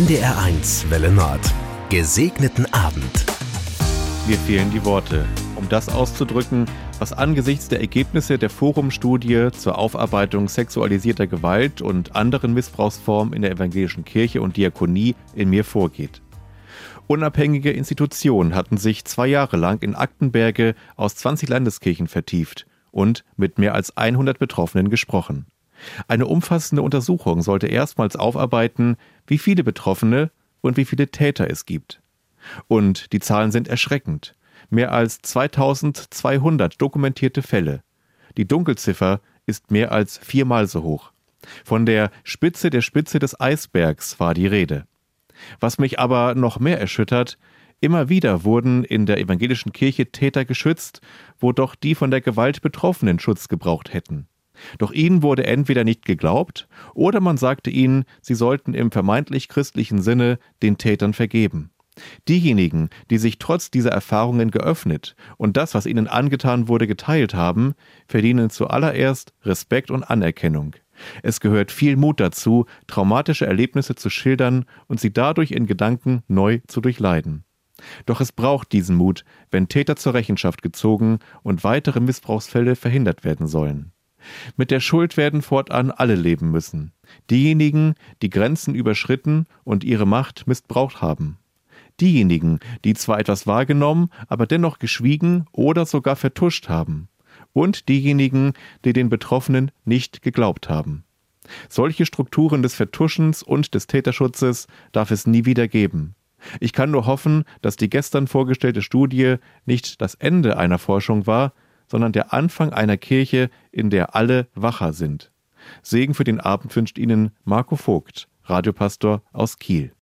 NDR1 Welle Nord. Gesegneten Abend. Mir fehlen die Worte, um das auszudrücken, was angesichts der Ergebnisse der Forumstudie zur Aufarbeitung sexualisierter Gewalt und anderen Missbrauchsformen in der evangelischen Kirche und Diakonie in mir vorgeht. Unabhängige Institutionen hatten sich zwei Jahre lang in Aktenberge aus 20 Landeskirchen vertieft und mit mehr als 100 Betroffenen gesprochen. Eine umfassende Untersuchung sollte erstmals aufarbeiten, wie viele Betroffene und wie viele Täter es gibt. Und die Zahlen sind erschreckend. Mehr als 2200 dokumentierte Fälle. Die Dunkelziffer ist mehr als viermal so hoch. Von der Spitze der Spitze des Eisbergs war die Rede. Was mich aber noch mehr erschüttert, immer wieder wurden in der evangelischen Kirche Täter geschützt, wo doch die von der Gewalt Betroffenen Schutz gebraucht hätten. Doch ihnen wurde entweder nicht geglaubt, oder man sagte ihnen, sie sollten im vermeintlich christlichen Sinne den Tätern vergeben. Diejenigen, die sich trotz dieser Erfahrungen geöffnet und das, was ihnen angetan wurde, geteilt haben, verdienen zuallererst Respekt und Anerkennung. Es gehört viel Mut dazu, traumatische Erlebnisse zu schildern und sie dadurch in Gedanken neu zu durchleiden. Doch es braucht diesen Mut, wenn Täter zur Rechenschaft gezogen und weitere Missbrauchsfälle verhindert werden sollen. Mit der Schuld werden fortan alle leben müssen. Diejenigen, die Grenzen überschritten und ihre Macht missbraucht haben. Diejenigen, die zwar etwas wahrgenommen, aber dennoch geschwiegen oder sogar vertuscht haben und diejenigen, die den Betroffenen nicht geglaubt haben. Solche Strukturen des Vertuschens und des Täterschutzes darf es nie wieder geben. Ich kann nur hoffen, dass die gestern vorgestellte Studie nicht das Ende einer Forschung war, sondern der Anfang einer Kirche, in der alle wacher sind. Segen für den Abend wünscht Ihnen Marco Vogt, Radiopastor aus Kiel.